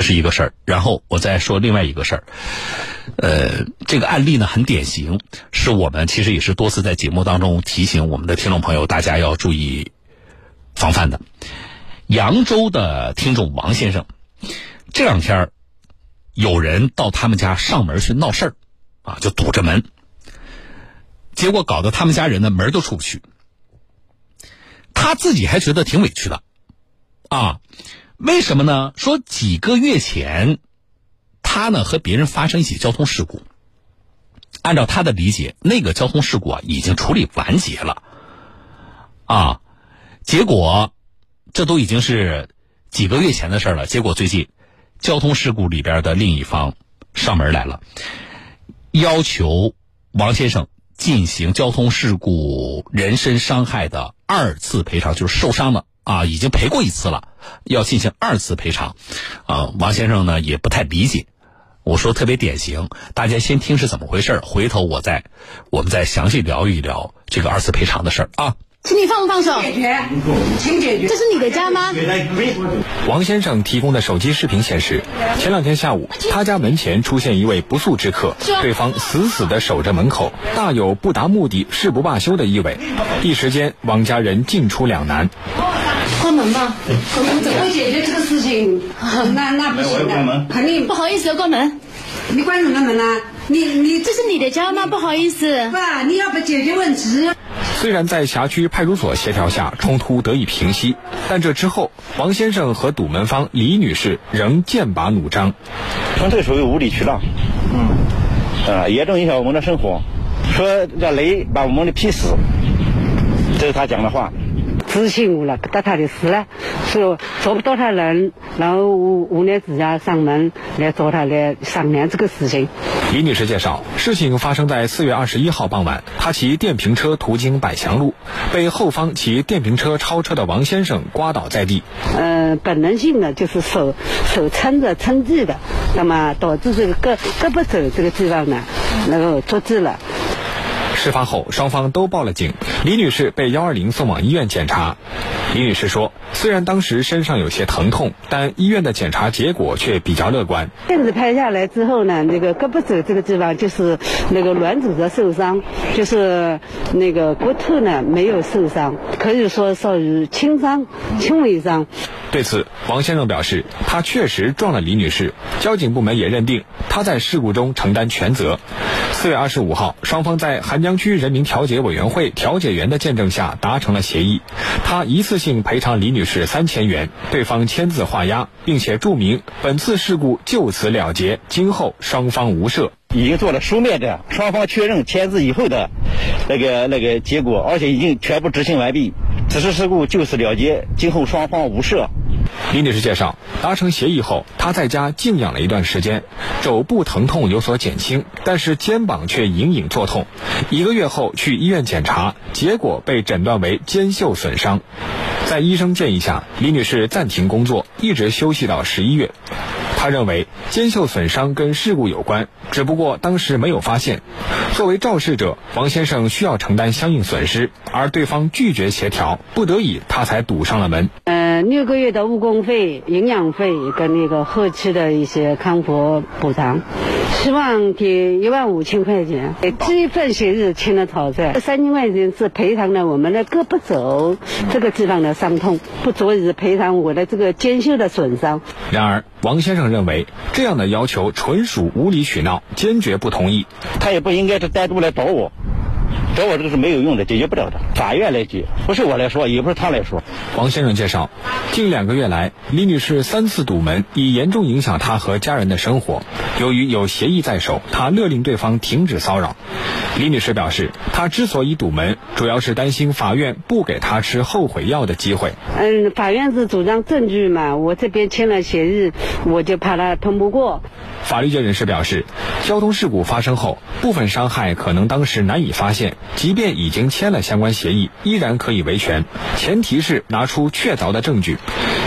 这是一个事儿。然后我再说另外一个事儿，呃，这个案例呢很典型，是我们其实也是多次在节目当中提醒我们的听众朋友，大家要注意防范的。扬州的听众王先生，这两天有人到他们家上门去闹事儿，啊，就堵着门，结果搞得他们家人呢门都出不去。他自己还觉得挺委屈的，啊，为什么呢？说几个月前，他呢和别人发生一起交通事故，按照他的理解，那个交通事故啊已经处理完结了，啊，结果这都已经是几个月前的事儿了。结果最近，交通事故里边的另一方上门来了，要求王先生进行交通事故人身伤害的。二次赔偿就是受伤了啊，已经赔过一次了，要进行二次赔偿，啊，王先生呢也不太理解，我说特别典型，大家先听是怎么回事回头我再我们再详细聊一聊这个二次赔偿的事儿啊。请你放不放手？解决，请解决。这是你的家吗？王先生提供的手机视频显示，前两天下午，他家门前出现一位不速之客，对方死死地守着门口，大有不达目的誓不罢休的意味。一时间，王家人进出两难。关门吧，关门怎么解决这个事情？那那不行的，肯定不好意思要关门。你关什么门呢？你你这是你的家吗？不好意思。爸，你要不解决问题。虽然在辖区派出所协调下冲突得以平息，但这之后，王先生和堵门方李女士仍剑拔弩张。纯粹属于无理取闹，嗯，啊，严重影响我们的生活。说这雷把我们的劈死，这是他讲的话。执行我了，不得他的事了，说找不到他人，然后无无奈之下上门来找他来商量这个事情。李女士介绍，事情发生在四月二十一号傍晚，她骑电瓶车途经百祥路，被后方骑电瓶车超车的王先生刮倒在地。嗯，本能性的就是手手撑着撑地的，那么导致这个胳胳膊肘这个地方呢，那个着地了。事发后，双方都报了警。李女士被幺二零送往医院检查。李女士说，虽然当时身上有些疼痛，但医院的检查结果却比较乐观。片子拍下来之后呢，那个胳膊肘这个地方就是那个软组织受伤，就是那个骨头呢没有受伤，可以说属于轻伤、轻微伤。对此，王先生表示，他确实撞了李女士，交警部门也认定他在事故中承担全责。四月二十五号，双方在邗江区人民调解委员会调解员的见证下达成了协议，他一次性赔偿李女士三千元，对方签字画押，并且注明本次事故就此了结，今后双方无涉。已经做了书面的双方确认签字以后的那个那个结果，而且已经全部执行完毕，此次事故就此了结，今后双方无涉。李女士介绍，达成协议后，她在家静养了一段时间，肘部疼痛有所减轻，但是肩膀却隐隐作痛。一个月后去医院检查，结果被诊断为肩袖损伤。在医生建议下，李女士暂停工作，一直休息到十一月。他认为肩袖损伤跟事故有关，只不过当时没有发现。作为肇事者，王先生需要承担相应损失，而对方拒绝协调，不得已他才堵上了门。呃，六个月的误工费、营养费跟那个后期的一些康复补偿，希望给一万五千块钱。第一份协议签了草率，这三千块钱是赔偿了我们的胳膊肘这个地方的伤痛，不足以赔偿我的这个肩袖的损伤。然而，王先生认为这样的要求纯属无理取闹，坚决不同意。他也不应该是单独来找我，找我这个是没有用的，解决不了的。法院来解，不是我来说，也不是他来说。王先生介绍，近两个月来，李女士三次堵门，已严重影响她和家人的生活。由于有协议在手，她勒令对方停止骚扰。李女士表示，她之所以堵门，主要是担心法院不给她吃后悔药的机会。嗯，法院是主张证据嘛，我这边签了协议，我就怕他通不过。法律界人士表示，交通事故发生后，部分伤害可能当时难以发现。即便已经签了相关协议，依然可以维权，前提是拿出确凿的证据。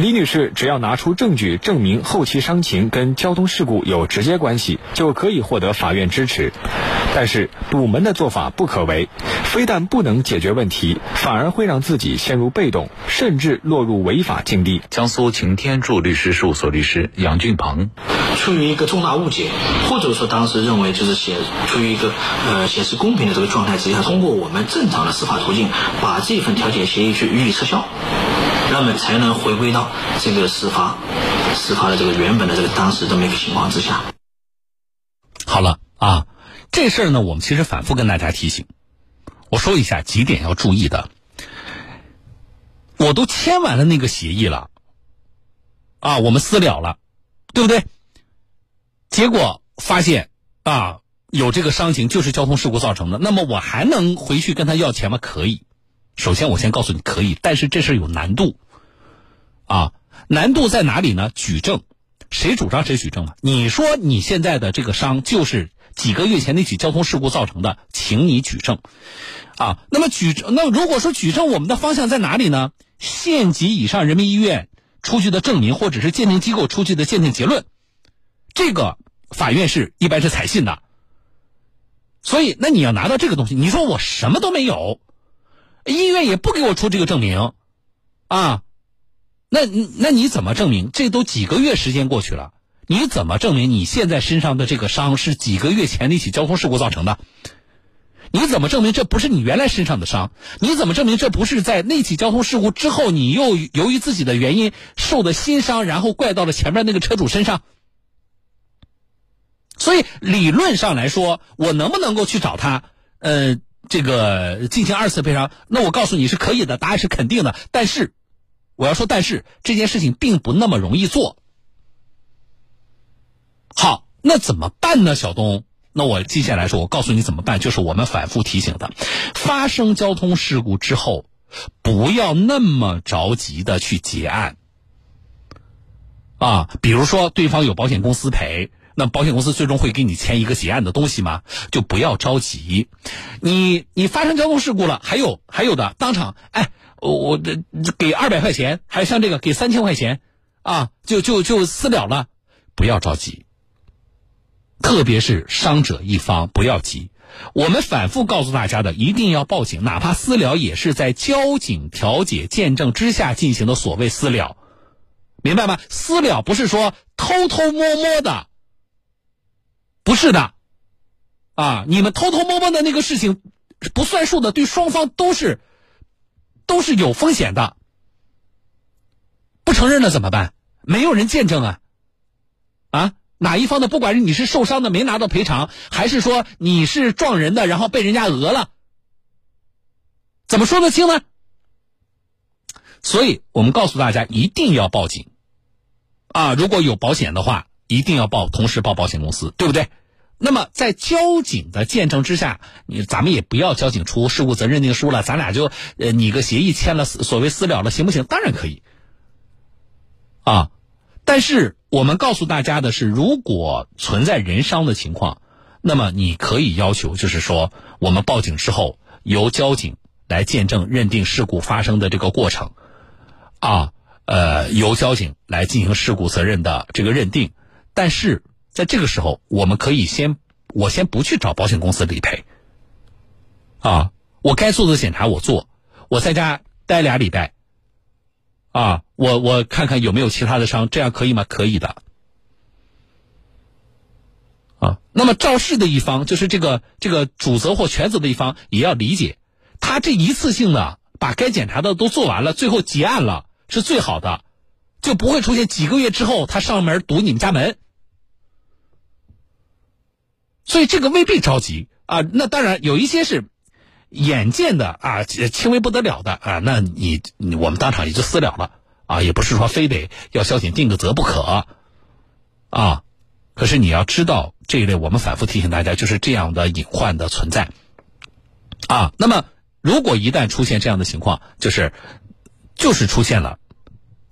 李女士只要拿出证据证明后期伤情跟交通事故有直接关系，就可以获得法院支持。但是堵门的做法不可为，非但不能解决问题，反而会让自己陷入被动，甚至落入违法境地。江苏擎天柱律师事务所律师杨俊鹏，出于一个重大误解，或者说当时认为就是显出于一个呃显示公平的这个状态之下，通过我们正常的司法途径把这份调解协议去予以撤销。那么才能回归到这个事发、事发的这个原本的这个当时这么一个情况之下。好了啊，这事儿呢，我们其实反复跟大家提醒。我说一下几点要注意的。我都签完了那个协议了，啊，我们私了了，对不对？结果发现啊，有这个伤情就是交通事故造成的，那么我还能回去跟他要钱吗？可以。首先，我先告诉你可以，但是这事有难度，啊，难度在哪里呢？举证，谁主张谁举证啊？你说你现在的这个伤就是几个月前那起交通事故造成的，请你举证，啊，那么举证，那如果说举证，我们的方向在哪里呢？县级以上人民医院出具的证明，或者是鉴定机构出具的鉴定结论，这个法院是一般是采信的。所以，那你要拿到这个东西，你说我什么都没有。医院也不给我出这个证明，啊，那那你怎么证明？这都几个月时间过去了，你怎么证明你现在身上的这个伤是几个月前那起交通事故造成的？你怎么证明这不是你原来身上的伤？你怎么证明这不是在那起交通事故之后，你又由于自己的原因受的新伤，然后怪到了前面那个车主身上？所以理论上来说，我能不能够去找他？呃。这个进行二次赔偿，那我告诉你是可以的，答案是肯定的。但是，我要说，但是这件事情并不那么容易做。好，那怎么办呢，小东？那我接下来说，我告诉你怎么办，就是我们反复提醒的：发生交通事故之后，不要那么着急的去结案。啊，比如说对方有保险公司赔。那保险公司最终会给你签一个结案的东西吗？就不要着急，你你发生交通事故了，还有还有的当场，哎，我这给二百块钱，还像这个给三千块钱，啊，就就就私了了，不要着急。特别是伤者一方不要急，我们反复告诉大家的，一定要报警，哪怕私了也是在交警调解见证之下进行的所谓私了，明白吗？私了不是说偷偷摸摸的。不是的，啊，你们偷偷摸摸的那个事情不算数的，对双方都是都是有风险的。不承认了怎么办？没有人见证啊，啊，哪一方的，不管是你是受伤的没拿到赔偿，还是说你是撞人的然后被人家讹了，怎么说得清呢？所以我们告诉大家一定要报警，啊，如果有保险的话。一定要报，同时报保险公司，对不对？那么在交警的见证之下，你咱们也不要交警出事故责任认定书了，咱俩就呃拟个协议签了，所谓私了了，行不行？当然可以。啊，但是我们告诉大家的是，如果存在人伤的情况，那么你可以要求，就是说我们报警之后，由交警来见证认定事故发生的这个过程，啊，呃，由交警来进行事故责任的这个认定。但是在这个时候，我们可以先，我先不去找保险公司理赔。啊，我该做的检查我做，我在家待俩礼拜。啊，我我看看有没有其他的伤，这样可以吗？可以的。啊，那么肇事的一方，就是这个这个主责或全责的一方，也要理解，他这一次性的把该检查的都做完了，最后结案了，是最好的，就不会出现几个月之后他上门堵你们家门。所以这个未必着急啊，那当然有一些是眼见的啊，轻微不得了的啊，那你我们当场也就私了了啊，也不是说非得要交警定个责不可啊。可是你要知道这一类，我们反复提醒大家，就是这样的隐患的存在啊。那么如果一旦出现这样的情况，就是就是出现了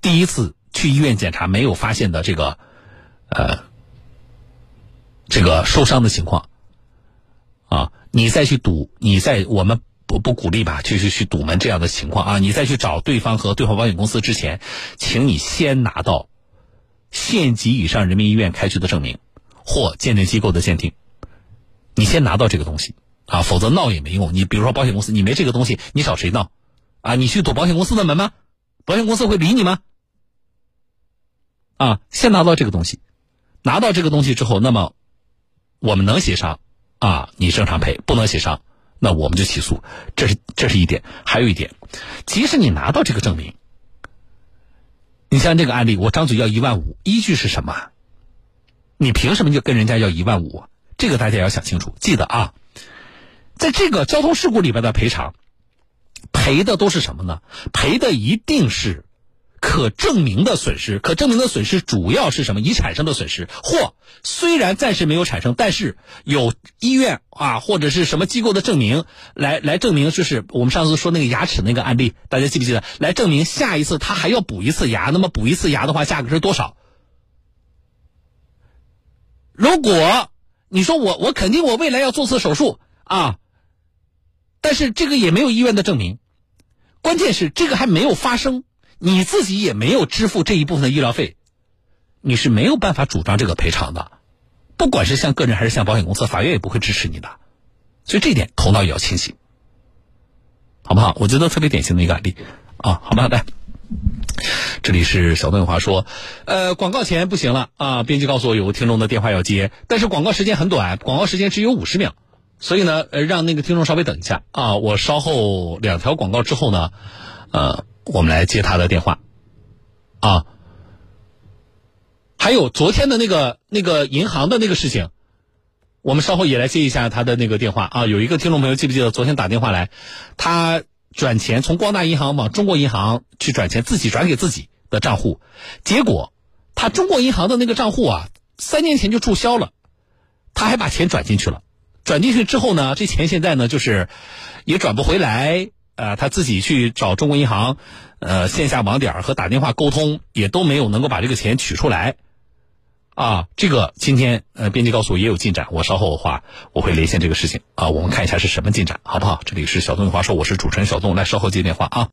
第一次去医院检查没有发现的这个呃。这个受伤的情况，啊，你再去赌，你再我们不不鼓励吧，去去去堵门这样的情况啊，你再去找对方和对方保险公司之前，请你先拿到县级以上人民医院开具的证明或鉴定机构的鉴定，你先拿到这个东西啊，否则闹也没用。你比如说保险公司，你没这个东西，你找谁闹？啊，你去堵保险公司的门吗？保险公司会理你吗？啊，先拿到这个东西，拿到这个东西之后，那么我们能协商啊，你正常赔；不能协商，那我们就起诉。这是这是一点，还有一点，即使你拿到这个证明，你像这个案例，我张嘴要一万五，依据是什么？你凭什么就跟人家要一万五？这个大家要想清楚。记得啊，在这个交通事故里边的赔偿，赔的都是什么呢？赔的一定是。可证明的损失，可证明的损失主要是什么？已产生的损失，或虽然暂时没有产生，但是有医院啊或者是什么机构的证明来来证明，就是我们上次说那个牙齿那个案例，大家记不记得？来证明下一次他还要补一次牙，那么补一次牙的话，价格是多少？如果你说我我肯定我未来要做次手术啊，但是这个也没有医院的证明，关键是这个还没有发生。你自己也没有支付这一部分的医疗费，你是没有办法主张这个赔偿的，不管是向个人还是向保险公司，法院也不会支持你的，所以这一点头脑也要清醒，好不好？我觉得特别典型的一个案例。啊，好吧，来，这里是小邓华说，呃，广告前不行了。啊，编辑告诉我有个听众的电话要接，但是广告时间很短，广告时间只有五十秒，所以呢，呃，让那个听众稍微等一下。啊，我稍后两条广告之后呢，呃。我们来接他的电话，啊，还有昨天的那个那个银行的那个事情，我们稍后也来接一下他的那个电话啊。有一个听众朋友记不记得昨天打电话来，他转钱从光大银行往中国银行去转钱，自己转给自己的账户，结果他中国银行的那个账户啊，三年前就注销了，他还把钱转进去了，转进去之后呢，这钱现在呢就是也转不回来。呃，他自己去找中国银行，呃，线下网点和打电话沟通，也都没有能够把这个钱取出来。啊，这个今天呃，编辑告诉我也有进展，我稍后的话我会连线这个事情啊，我们看一下是什么进展，好不好？这里是小东有话说，我是主持人小东，来稍后接电话啊。